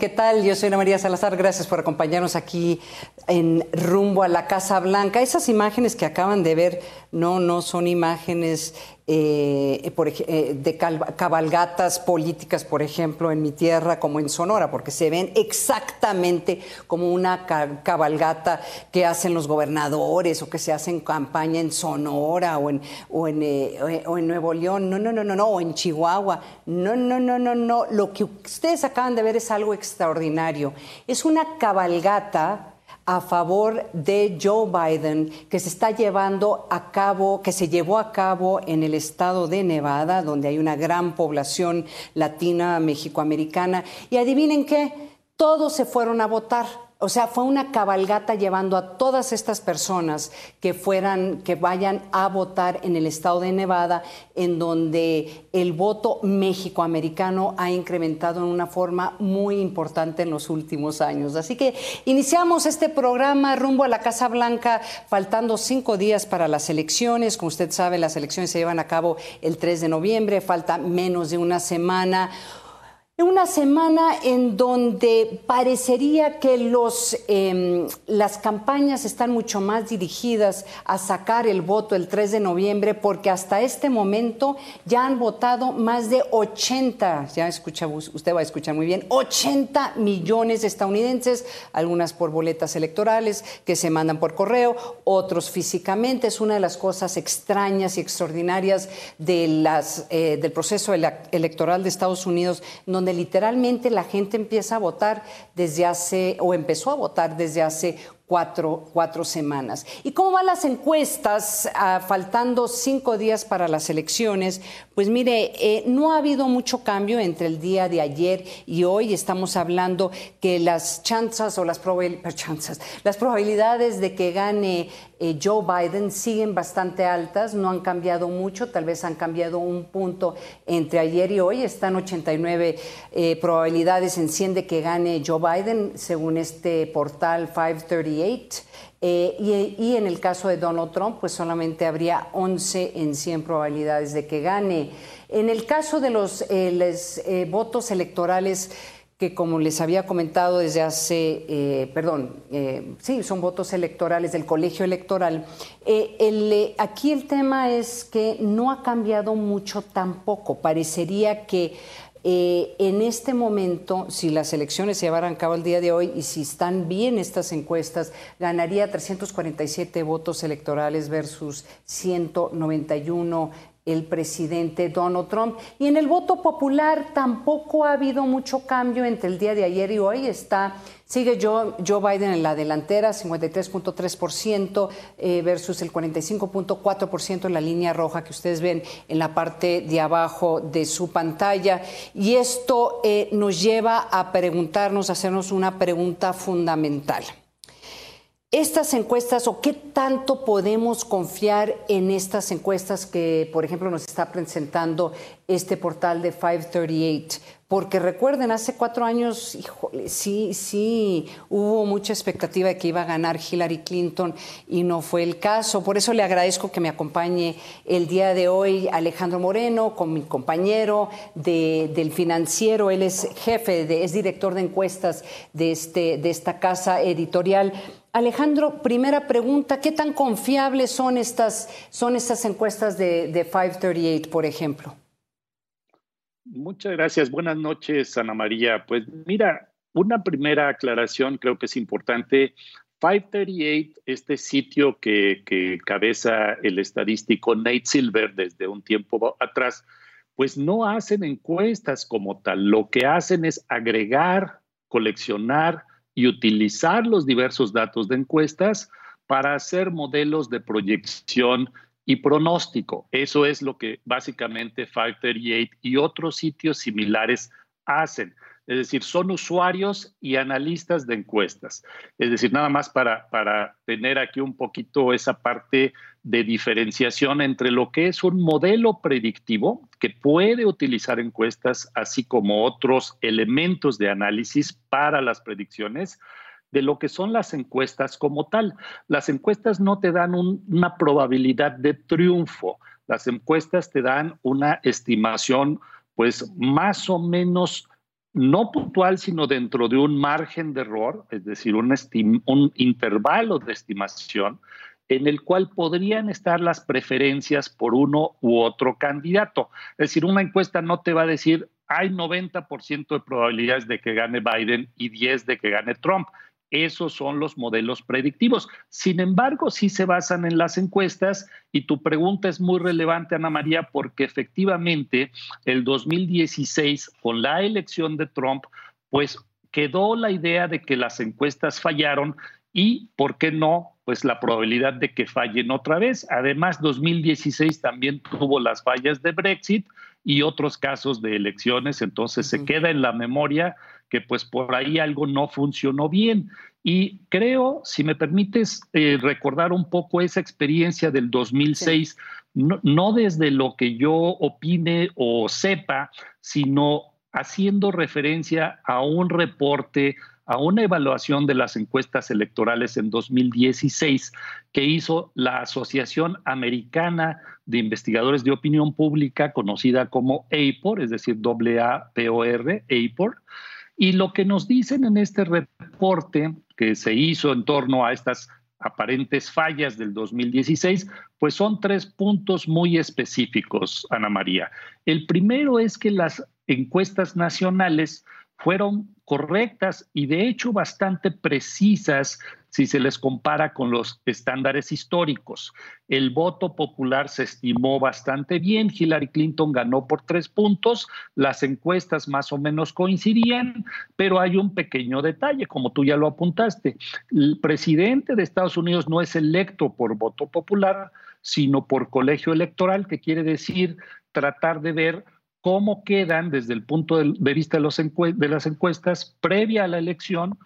¿Qué tal? Yo soy Ana María Salazar. Gracias por acompañarnos aquí en rumbo a la Casa Blanca. Esas imágenes que acaban de ver no, no son imágenes eh, por, eh, de cabalgatas políticas, por ejemplo, en mi tierra como en Sonora, porque se ven exactamente como una cabalgata que hacen los gobernadores o que se hacen campaña en Sonora o en, o en, eh, o en Nuevo León. No, no, no, no, no, o en Chihuahua. No, no, no, no, no. Lo que ustedes acaban de ver es algo extraordinario. Es una cabalgata a favor de Joe Biden que se está llevando a cabo, que se llevó a cabo en el estado de Nevada, donde hay una gran población latina, mexicoamericana. Y adivinen qué, todos se fueron a votar o sea, fue una cabalgata llevando a todas estas personas que fueran, que vayan a votar en el estado de Nevada, en donde el voto mexicoamericano ha incrementado en una forma muy importante en los últimos años. Así que iniciamos este programa rumbo a la Casa Blanca, faltando cinco días para las elecciones. Como usted sabe, las elecciones se llevan a cabo el 3 de noviembre, falta menos de una semana. Una semana en donde parecería que los, em, las campañas están mucho más dirigidas a sacar el voto el 3 de noviembre, porque hasta este momento ya han votado más de 80, ya escucha, usted va a escuchar muy bien, 80 millones de estadounidenses, algunas por boletas electorales que se mandan por correo, otros físicamente. Es una de las cosas extrañas y extraordinarias de eh, del proceso electoral de Estados Unidos, donde literalmente la gente empieza a votar desde hace, o empezó a votar desde hace cuatro, cuatro semanas. ¿Y cómo van las encuestas? Ah, faltando cinco días para las elecciones. Pues mire, eh, no ha habido mucho cambio entre el día de ayer y hoy. Estamos hablando que las chances o las, chances, las probabilidades de que gane eh, Joe Biden siguen bastante altas, no han cambiado mucho, tal vez han cambiado un punto entre ayer y hoy. Están 89 eh, probabilidades en 100 de que gane Joe Biden, según este portal 530 eh, y, en el caso de Donald Trump, pues solamente habría 11 en 100 probabilidades de que gane. En el caso de los, eh, eh, votos electorales, que como les había comentado desde hace, perdón, sí, son votos electorales del colegio electoral, aquí el tema es que no ha cambiado mucho tampoco. Parecería que eh, en este momento, si las elecciones se llevaran a cabo el día de hoy y si están bien estas encuestas, ganaría 347 votos electorales versus 191 el presidente Donald Trump. Y en el voto popular tampoco ha habido mucho cambio entre el día de ayer y hoy. Está, sigue Joe, Joe Biden en la delantera, 53.3% eh, versus el 45.4% en la línea roja que ustedes ven en la parte de abajo de su pantalla. Y esto eh, nos lleva a preguntarnos, a hacernos una pregunta fundamental estas encuestas o qué tanto podemos confiar en estas encuestas que, por ejemplo, nos está presentando este portal de 538? Porque recuerden, hace cuatro años, sí, sí, hubo mucha expectativa de que iba a ganar Hillary Clinton y no fue el caso. Por eso le agradezco que me acompañe el día de hoy Alejandro Moreno, con mi compañero del financiero. Él es jefe, es director de encuestas de, este, de esta casa editorial. Alejandro, primera pregunta, ¿qué tan confiables son estas, son estas encuestas de, 538, por ejemplo? Muchas gracias. Buenas noches, Ana María. Pues mira, una primera aclaración creo que es importante. 538, este sitio que, que cabeza el estadístico Nate Silver desde un tiempo atrás, pues no hacen encuestas como tal. Lo que hacen es agregar, coleccionar, y utilizar los diversos datos de encuestas para hacer modelos de proyección y pronóstico. Eso es lo que básicamente Factory 8 y otros sitios similares hacen. Es decir, son usuarios y analistas de encuestas. Es decir, nada más para, para tener aquí un poquito esa parte de diferenciación entre lo que es un modelo predictivo que puede utilizar encuestas, así como otros elementos de análisis para las predicciones, de lo que son las encuestas como tal. Las encuestas no te dan una probabilidad de triunfo, las encuestas te dan una estimación pues más o menos no puntual, sino dentro de un margen de error, es decir, un, un intervalo de estimación en el cual podrían estar las preferencias por uno u otro candidato. Es decir, una encuesta no te va a decir hay 90% de probabilidades de que gane Biden y 10 de que gane Trump. Esos son los modelos predictivos. Sin embargo, sí se basan en las encuestas y tu pregunta es muy relevante, Ana María, porque efectivamente el 2016, con la elección de Trump, pues quedó la idea de que las encuestas fallaron y, ¿por qué no? Pues la probabilidad de que fallen otra vez. Además, 2016 también tuvo las fallas de Brexit y otros casos de elecciones, entonces se queda en la memoria que pues por ahí algo no funcionó bien. Y creo, si me permites eh, recordar un poco esa experiencia del 2006, no, no desde lo que yo opine o sepa, sino haciendo referencia a un reporte, a una evaluación de las encuestas electorales en 2016 que hizo la Asociación Americana de Investigadores de Opinión Pública, conocida como APOR, es decir, A-P-O-R, APOR, y lo que nos dicen en este reporte que se hizo en torno a estas aparentes fallas del 2016, pues son tres puntos muy específicos, Ana María. El primero es que las encuestas nacionales fueron correctas y de hecho bastante precisas si se les compara con los estándares históricos. El voto popular se estimó bastante bien, Hillary Clinton ganó por tres puntos, las encuestas más o menos coincidían, pero hay un pequeño detalle, como tú ya lo apuntaste. El presidente de Estados Unidos no es electo por voto popular, sino por colegio electoral, que quiere decir tratar de ver cómo quedan desde el punto de vista de, los de las encuestas previa a la elección,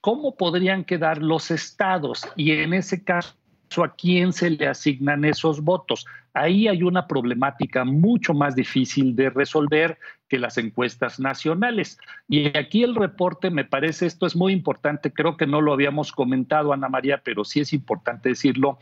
cómo podrían quedar los estados y en ese caso a quién se le asignan esos votos. Ahí hay una problemática mucho más difícil de resolver que las encuestas nacionales. Y aquí el reporte, me parece, esto es muy importante, creo que no lo habíamos comentado, Ana María, pero sí es importante decirlo.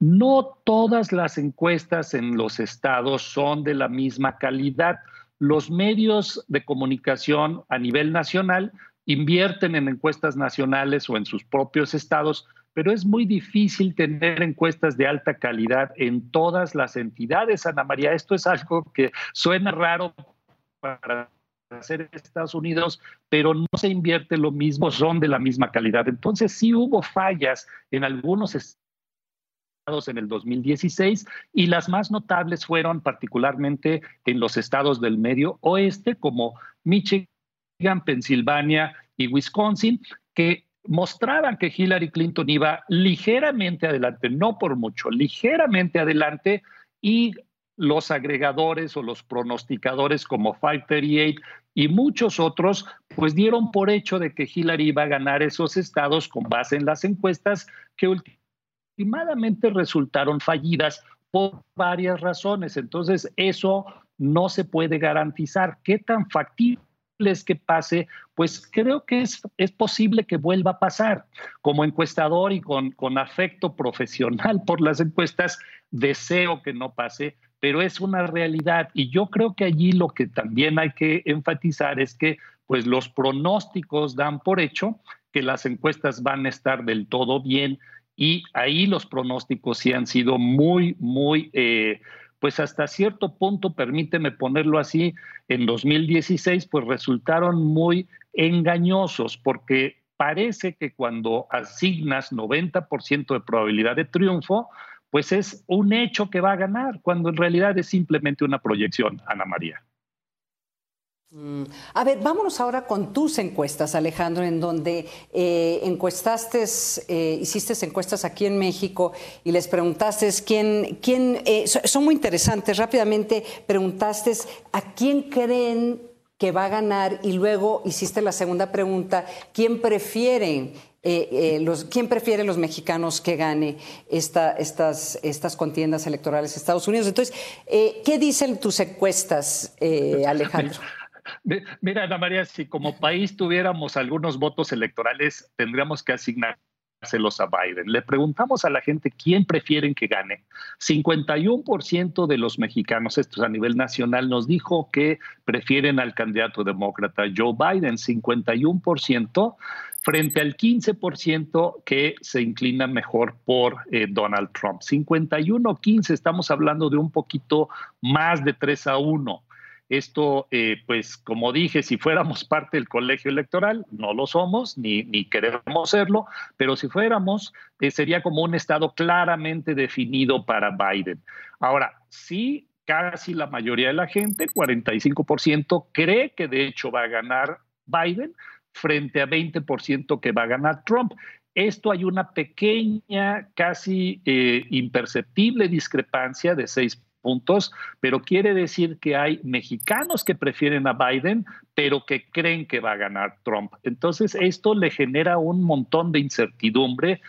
No todas las encuestas en los estados son de la misma calidad. Los medios de comunicación a nivel nacional invierten en encuestas nacionales o en sus propios estados, pero es muy difícil tener encuestas de alta calidad en todas las entidades, Ana María. Esto es algo que suena raro para hacer Estados Unidos, pero no se invierte lo mismo, son de la misma calidad. Entonces sí hubo fallas en algunos estados en el 2016 y las más notables fueron particularmente en los estados del medio oeste como Michigan, Pensilvania y Wisconsin, que mostraban que Hillary Clinton iba ligeramente adelante, no por mucho, ligeramente adelante y los agregadores o los pronosticadores como 538 y muchos otros, pues dieron por hecho de que Hillary iba a ganar esos estados con base en las encuestas que últimamente resultaron fallidas por varias razones. Entonces, eso no se puede garantizar. ¿Qué tan factible es que pase? Pues creo que es, es posible que vuelva a pasar. Como encuestador y con, con afecto profesional por las encuestas, deseo que no pase, pero es una realidad. Y yo creo que allí lo que también hay que enfatizar es que pues los pronósticos dan por hecho que las encuestas van a estar del todo bien y ahí los pronósticos sí han sido muy, muy, eh, pues hasta cierto punto, permíteme ponerlo así, en 2016, pues resultaron muy engañosos porque parece que cuando asignas 90% de probabilidad de triunfo, pues es un hecho que va a ganar, cuando en realidad es simplemente una proyección, Ana María. Mm. A ver, vámonos ahora con tus encuestas, Alejandro, en donde eh, encuestaste, eh, hiciste encuestas aquí en México y les preguntaste quién, quién eh, son muy interesantes. Rápidamente preguntaste a quién creen que va a ganar y luego hiciste la segunda pregunta, ¿quién prefieren? Eh, eh, los, ¿Quién prefiere los mexicanos que gane esta, estas, estas contiendas electorales en Estados Unidos? Entonces, eh, ¿qué dicen tus encuestas, Alejandro? Mira, Ana María, si como país tuviéramos algunos votos electorales, tendríamos que asignar a Biden. Le preguntamos a la gente quién prefieren que gane. 51% de los mexicanos, esto es a nivel nacional, nos dijo que prefieren al candidato demócrata Joe Biden, 51% frente al 15% que se inclina mejor por eh, Donald Trump. 51-15, estamos hablando de un poquito más de 3 a 1. Esto, eh, pues como dije, si fuéramos parte del colegio electoral, no lo somos, ni, ni queremos serlo, pero si fuéramos, eh, sería como un estado claramente definido para Biden. Ahora, sí, casi la mayoría de la gente, 45%, cree que de hecho va a ganar Biden frente a 20% que va a ganar Trump. Esto hay una pequeña, casi eh, imperceptible discrepancia de 6 puntos, pero quiere decir que hay mexicanos que prefieren a Biden, pero que creen que va a ganar Trump. Entonces, esto le genera un montón de incertidumbre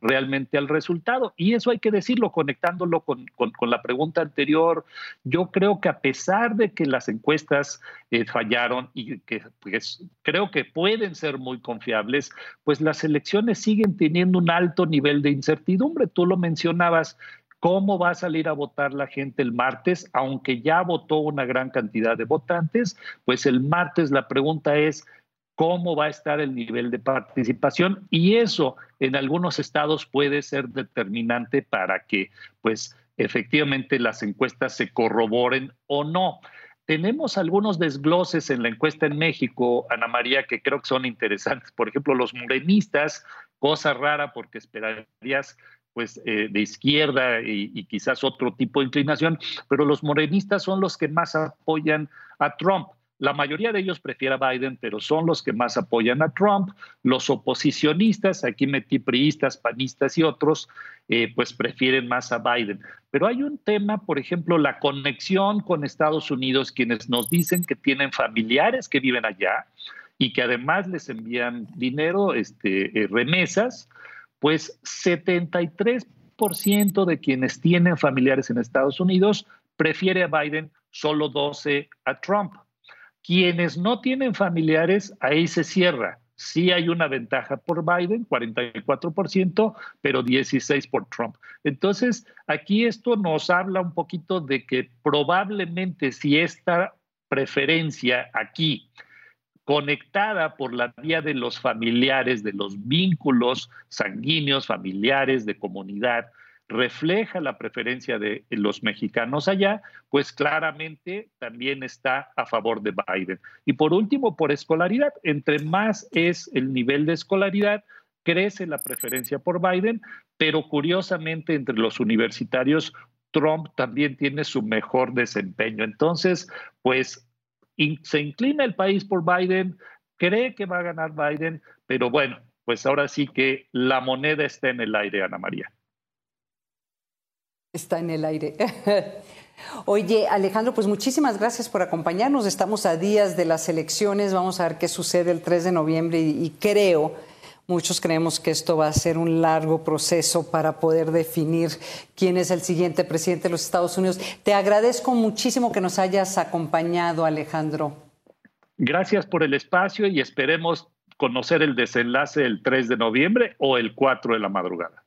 realmente al resultado. Y eso hay que decirlo, conectándolo con, la pregunta anterior. Yo creo que a pesar de que las encuestas eh, fallaron y que pues, creo que pueden ser muy confiables, pues las elecciones siguen teniendo un alto nivel de incertidumbre. Tú lo mencionabas, ¿Cómo va a salir a votar la gente el martes? Aunque ya votó una gran cantidad de votantes, pues el martes la pregunta es, ¿cómo va a estar el nivel de participación? Y eso en algunos estados puede ser determinante para que, pues, efectivamente las encuestas se corroboren o no. Tenemos algunos desgloses en la encuesta en México, Ana María, que creo que son interesantes. Por ejemplo, los morenistas, cosa rara porque esperarías pues eh, de izquierda y, quizás otro tipo de inclinación, pero los morenistas son los que más apoyan a Trump. La mayoría de ellos prefiere a Biden, pero son los que más apoyan a Trump. Los oposicionistas, aquí metí priistas, panistas y otros, eh, pues prefieren más a Biden. Pero hay un tema, por ejemplo, la conexión con Estados Unidos, quienes nos dicen que tienen familiares que viven allá y que además les envían dinero, este, eh, remesas, pues 73% de quienes tienen familiares en Estados Unidos prefiere a Biden, solo 12 a Trump. Quienes no tienen familiares, ahí se cierra. Sí hay una ventaja por Biden, 44%, pero 16% por Trump. Entonces, aquí esto nos habla un poquito de que probablemente si esta preferencia aquí conectada por la vía de los familiares, de los vínculos sanguíneos, familiares, de comunidad, refleja la preferencia de los mexicanos allá, pues claramente también está a favor de Biden. Y por último, por escolaridad, entre más es el nivel de escolaridad, crece la preferencia por Biden, pero curiosamente entre los universitarios Trump también tiene su mejor desempeño. Entonces, pues se inclina el país por Biden, cree que va a ganar Biden, pero bueno, pues ahora sí que la moneda está en el aire, Ana María. Está en el aire. Oye, Alejandro, pues muchísimas gracias por acompañarnos. Estamos a días de las elecciones. Vamos a ver qué sucede el 3 de noviembre y, creo Muchos creemos que esto va a ser un largo proceso para poder definir quién es el siguiente presidente de los Estados Unidos. Te agradezco muchísimo que nos hayas acompañado, Alejandro. Gracias por el espacio y esperemos conocer el desenlace el 3 de noviembre o el 4 de la madrugada.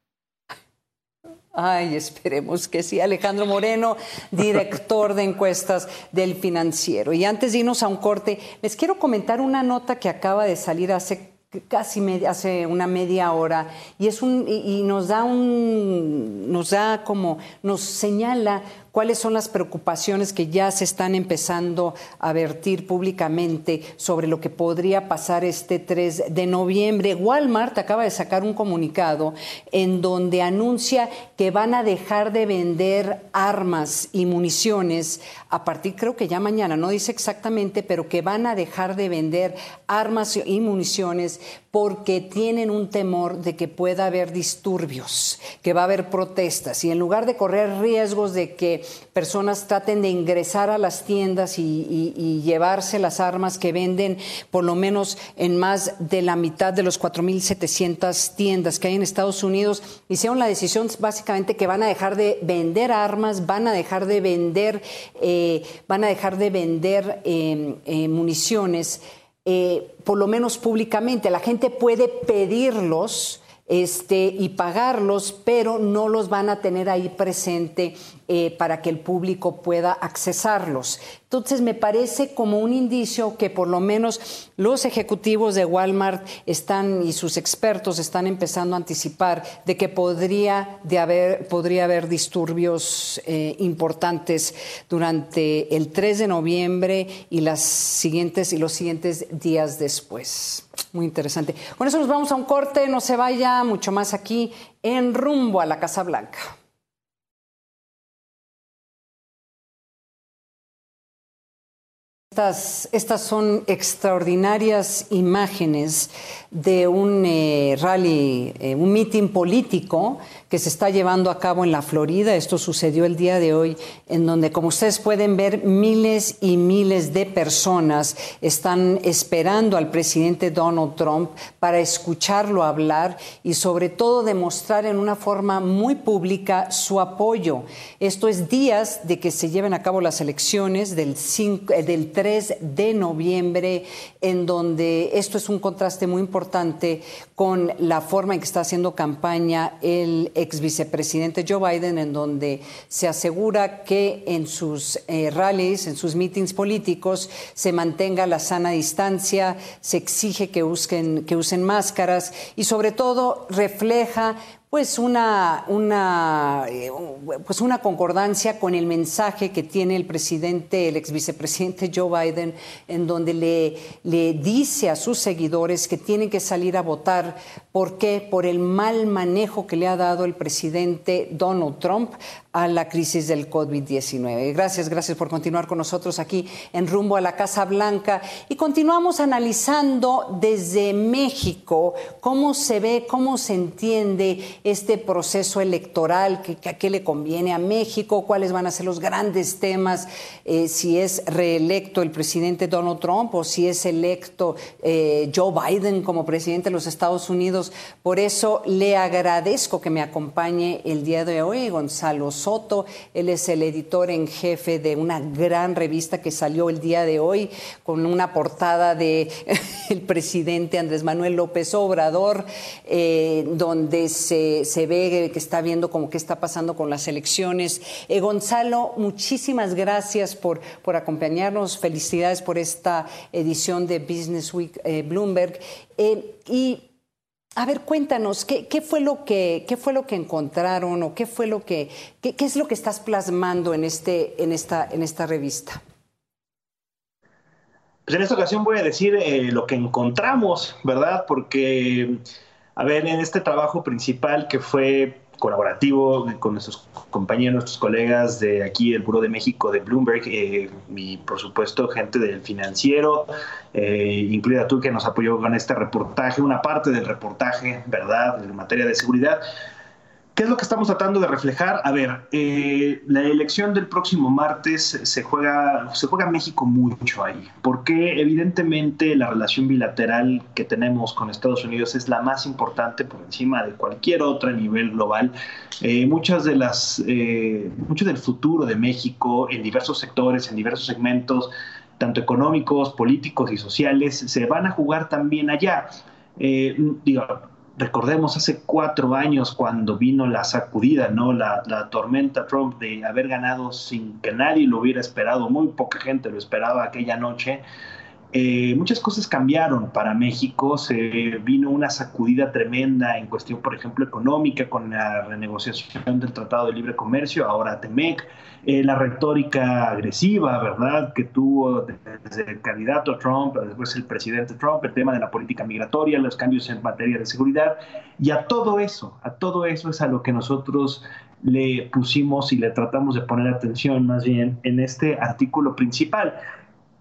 Ay, esperemos que sí. Alejandro Moreno, director de encuestas del financiero. Y antes de irnos a un corte, les quiero comentar una nota que acaba de salir hace casi hace una media hora y es un y, nos da un nos da como nos señala cuáles son las preocupaciones que ya se están empezando a vertir públicamente sobre lo que podría pasar este 3 de noviembre. Walmart acaba de sacar un comunicado en donde anuncia que van a dejar de vender armas y municiones a partir, creo que ya mañana, no dice exactamente, pero que van a dejar de vender armas y municiones porque tienen un temor de que pueda haber disturbios, que va a haber protestas y en lugar de correr riesgos de que personas traten de ingresar a las tiendas y, llevarse las armas que venden por lo menos en más de la mitad de los 4.700 tiendas que hay en Estados Unidos. Hicieron la decisión básicamente que van a dejar de vender armas, van a dejar de vender, eh, van a dejar de vender em, eh, municiones. Eh, por lo menos públicamente. La gente puede pedirlos este, y pagarlos, pero no los van a tener ahí presente eh, para que el público pueda accesarlos. Entonces, me parece como un indicio que por lo menos los ejecutivos de Walmart están y sus expertos están empezando a anticipar de que podría, de haber, podría haber disturbios eh, importantes durante el 3 de noviembre y, las siguientes, y los siguientes días después. Muy interesante. Con eso nos vamos a un corte, no se vaya mucho más aquí en rumbo a la Casa Blanca. Estas, son extraordinarias imágenes de un eh, rally, eh, un mitin político que se está llevando a cabo en la Florida. Esto sucedió el día de hoy, en donde, como ustedes pueden ver, miles y miles de personas están esperando al presidente Donald Trump para escucharlo hablar y sobre todo demostrar en una forma muy pública su apoyo. Esto es días de que se lleven a cabo las elecciones del, 5, eh, del 3 de noviembre, en donde esto es un contraste muy importante con la forma en que está haciendo campaña el ex vicepresidente Joe Biden, en donde se asegura que en sus eh, rallies, en sus meetings políticos, se mantenga la sana distancia, se exige que que usen máscaras y sobre todo refleja pues una, una, eh, pues una concordancia con el mensaje que tiene el presidente, el ex vicepresidente Joe Biden, en donde le, le dice a sus seguidores que tienen que salir a votar. ¿Por qué? Por el mal manejo que le ha dado el presidente Donald Trump a la crisis del COVID-19. Gracias, gracias por continuar con nosotros aquí en Rumbo a la Casa Blanca. Y continuamos analizando desde México cómo se ve, cómo se entiende este proceso electoral, que, a qué le conviene a México, cuáles van a ser los grandes temas, eh, si es reelecto el presidente Donald Trump o si es electo eh, Joe Biden como presidente de los Estados Unidos. Por eso le agradezco que me acompañe el día de hoy, Gonzalo. Él es el editor en jefe de una gran revista que salió el día de hoy con una portada de el presidente Andrés Manuel López Obrador, eh, donde se, ve que está viendo como qué está pasando con las elecciones. Eh, Gonzalo, muchísimas gracias por, por acompañarnos. Felicidades por esta edición de Business Week eh, Bloomberg. y a ver, cuéntanos, ¿qué, fue lo que, ¿qué fue lo que encontraron o qué fue lo que, qué, es lo que estás plasmando en, este, en, esta, en esta revista? Pues en esta ocasión voy a decir eh, lo que encontramos, ¿verdad? Porque, a ver, en este trabajo principal que fue colaborativo con nuestros compañeros, nuestros colegas de aquí del Buró de México, de Bloomberg, eh, y por supuesto gente del financiero, eh, incluida tú que nos apoyó con este reportaje, una parte del reportaje, ¿verdad?, en materia de seguridad. ¿Qué es lo que estamos tratando de reflejar? A ver, eh, la elección del próximo martes se juega, se juega México mucho ahí, porque evidentemente la relación bilateral que tenemos con Estados Unidos es la más importante por encima de cualquier otra a nivel global. Eh, muchas de las, eh, mucho del futuro de México en diversos sectores, en diversos segmentos, tanto económicos, políticos y sociales, se van a jugar también allá. digo, recordemos hace cuatro años cuando vino la sacudida, ¿no? La, la, tormenta Trump de haber ganado sin que nadie lo hubiera esperado, muy poca gente lo esperaba aquella noche. Eh, muchas cosas cambiaron para México, se vino una sacudida tremenda en cuestión, por ejemplo, económica con la renegociación del Tratado de Libre Comercio, ahora TEMEC, eh, la retórica agresiva, ¿verdad?, que tuvo desde el candidato Trump, después el presidente Trump, el tema de la política migratoria, los cambios en materia de seguridad, y a todo eso, a todo eso es a lo que nosotros le pusimos y le tratamos de poner atención más bien en este artículo principal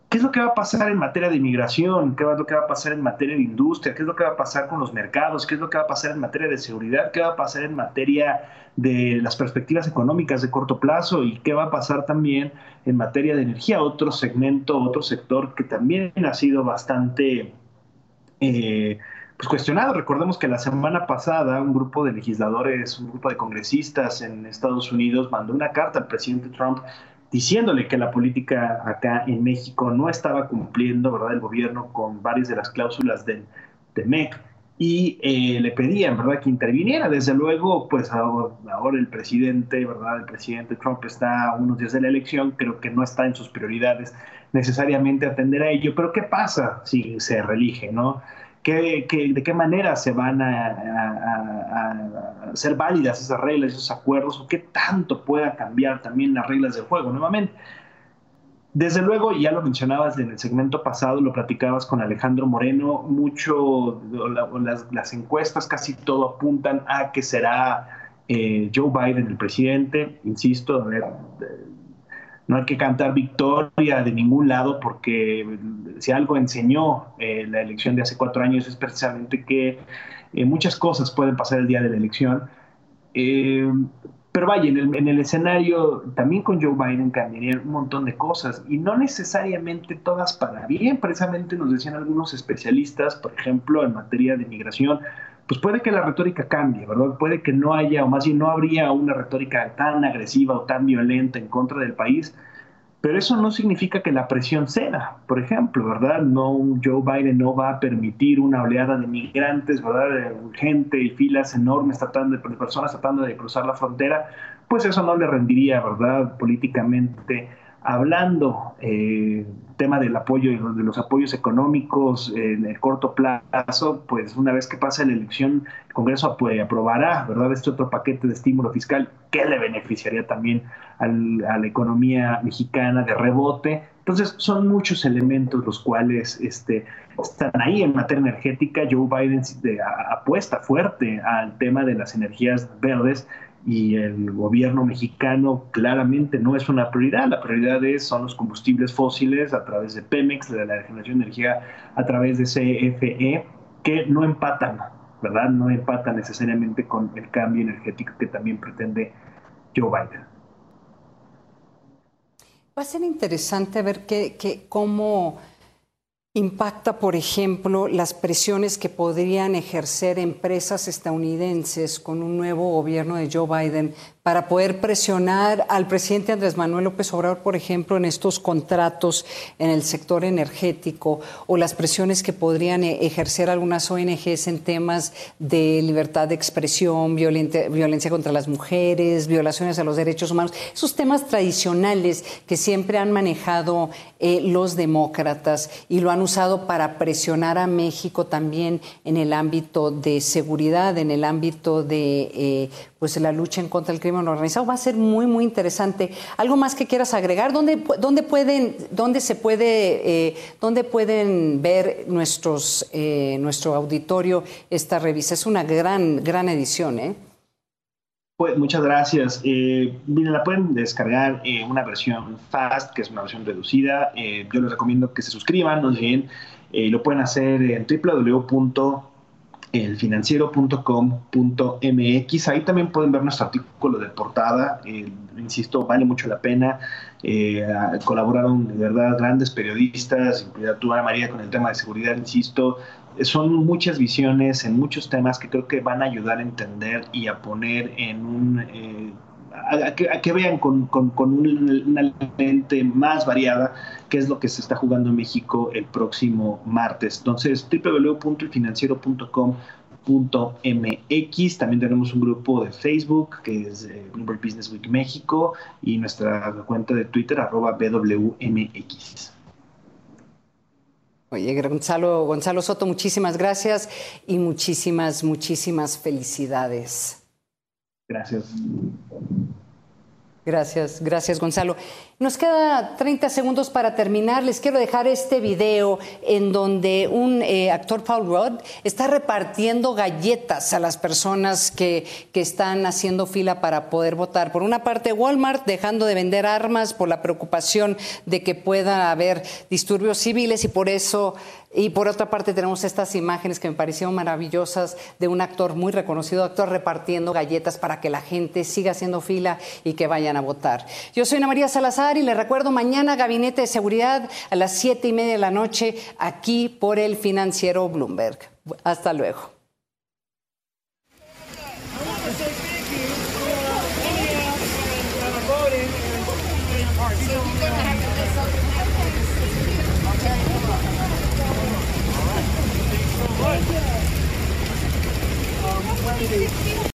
¿Qué es lo que va a pasar en materia de inmigración? ¿Qué es lo que va a pasar en materia de industria? ¿Qué es lo que va a pasar con los mercados? ¿Qué es lo que va a pasar en materia de seguridad? ¿Qué va a pasar en materia de las perspectivas económicas de corto plazo? ¿Y qué va a pasar también en materia de energía? Otro segmento, otro sector que también ha sido bastante eh, pues cuestionado. Recordemos que la semana pasada un grupo de legisladores, un grupo de congresistas en Estados Unidos mandó una carta al presidente Trump diciéndole que la política acá en México no estaba cumpliendo, ¿verdad?, el gobierno con varias de las cláusulas del, MEC y eh, le pedían, ¿verdad?, que interviniera. Desde luego, pues ahora, ahora, el presidente, ¿verdad?, el presidente Trump está a unos días de la elección, creo que no está en sus prioridades necesariamente atender a ello, pero ¿qué pasa si se reelige, ¿no? De qué manera se van a, hacer válidas esas reglas, esos acuerdos, o qué tanto pueda cambiar también las reglas del juego nuevamente. Desde luego, ya lo mencionabas en el segmento pasado, lo platicabas con Alejandro Moreno, mucho, las, encuestas casi todo apuntan a que será eh, Joe Biden el presidente, insisto, a ver, no hay que cantar victoria de ningún lado porque si algo enseñó eh, la elección de hace cuatro años es precisamente que eh, muchas cosas pueden pasar el día de la elección. Eh, pero vaya, en el, en el, escenario también con Joe Biden cambiarían un montón de cosas y no necesariamente todas para bien. Precisamente nos decían algunos especialistas, por ejemplo, en materia de migración, pues puede que la retórica cambie, ¿verdad? Puede que no haya, o más bien no habría una retórica tan agresiva o tan violenta en contra del país, pero eso no significa que la presión ceda, por ejemplo, ¿verdad? No, Joe Biden no va a permitir una oleada de migrantes, ¿verdad? Gente y filas enormes tratando de, personas tratando de cruzar la frontera, pues eso no le rendiría, ¿verdad? Políticamente hablando. Eh, tema del apoyo, de los apoyos económicos en el corto plazo, pues una vez que pase la elección, el Congreso aprobará, ¿verdad?, este otro paquete de estímulo fiscal que le beneficiaría también a la economía mexicana de rebote. Entonces, son muchos elementos los cuales este, están ahí en materia energética. Joe Biden apuesta fuerte al tema de las energías verdes y el gobierno mexicano claramente no es una prioridad. La prioridad es, son los combustibles fósiles a través de Pemex, de la generación de energía a través de CFE, que no empatan, ¿verdad? No empatan necesariamente con el cambio energético que también pretende Joe Biden. Va a ser interesante ver qué cómo impacta, por ejemplo, las presiones que podrían ejercer empresas estadounidenses con un nuevo gobierno de Joe Biden para poder presionar al presidente Andrés Manuel López Obrador, por ejemplo, en estos contratos en el sector energético o las presiones que podrían e-, ejercer algunas ONGs en temas de libertad de expresión, violencia contra las mujeres, violaciones a los derechos humanos, esos temas tradicionales que siempre han manejado eh, los demócratas y lo han usado para presionar a México también en el ámbito de seguridad, en el ámbito de eh, pues la lucha en contra del crimen organizado. Va a ser muy, muy interesante. ¿Algo más que quieras agregar? ¿Dónde, dónde pueden, dónde se puede, eh, dónde pueden ver nuestros, eh, nuestro auditorio esta revista? Es una gran, gran edición, ¿eh? Pues muchas gracias. Eh, la pueden descargar en una versión fast, que es una versión reducida. yo les recomiendo que se suscriban, no bien. lo pueden hacer en www elfinanciero.com.mx. Ahí también pueden ver nuestro artículo de portada. Eh, insisto, vale mucho la pena. Eh, colaboraron de verdad grandes periodistas, incluida tú, Ana María, con el tema de seguridad, insisto. Son muchas visiones en muchos temas que creo que van a ayudar a entender y a poner en un eh, a, que, vean con, con, una lente más variada qué es lo que se está jugando en México el próximo martes. Entonces, www.financiero.com.mx. También tenemos un grupo de Facebook que es eh, Business Week México y nuestra cuenta de Twitter arroba BWMX. Oye, Gonzalo, Gonzalo Soto, muchísimas gracias y muchísimas, muchísimas felicidades. Gracias. Gracias, gracias Gonzalo. Nos queda 30 segundos para terminar. Les quiero dejar este video en donde un eh, actor, Paul Rudd, está repartiendo galletas a las personas que, que están haciendo fila para poder votar. Por una parte, Walmart dejando de vender armas por la preocupación de que pueda haber disturbios civiles y por eso y por otra parte tenemos estas imágenes que me parecieron maravillosas de un actor muy reconocido, actor repartiendo galletas para que la gente siga haciendo fila y que vayan a votar. Yo soy Ana María Salazar y le recuerdo mañana Gabinete de Seguridad a las siete y media de la noche aquí por el financiero Bloomberg. Hasta luego.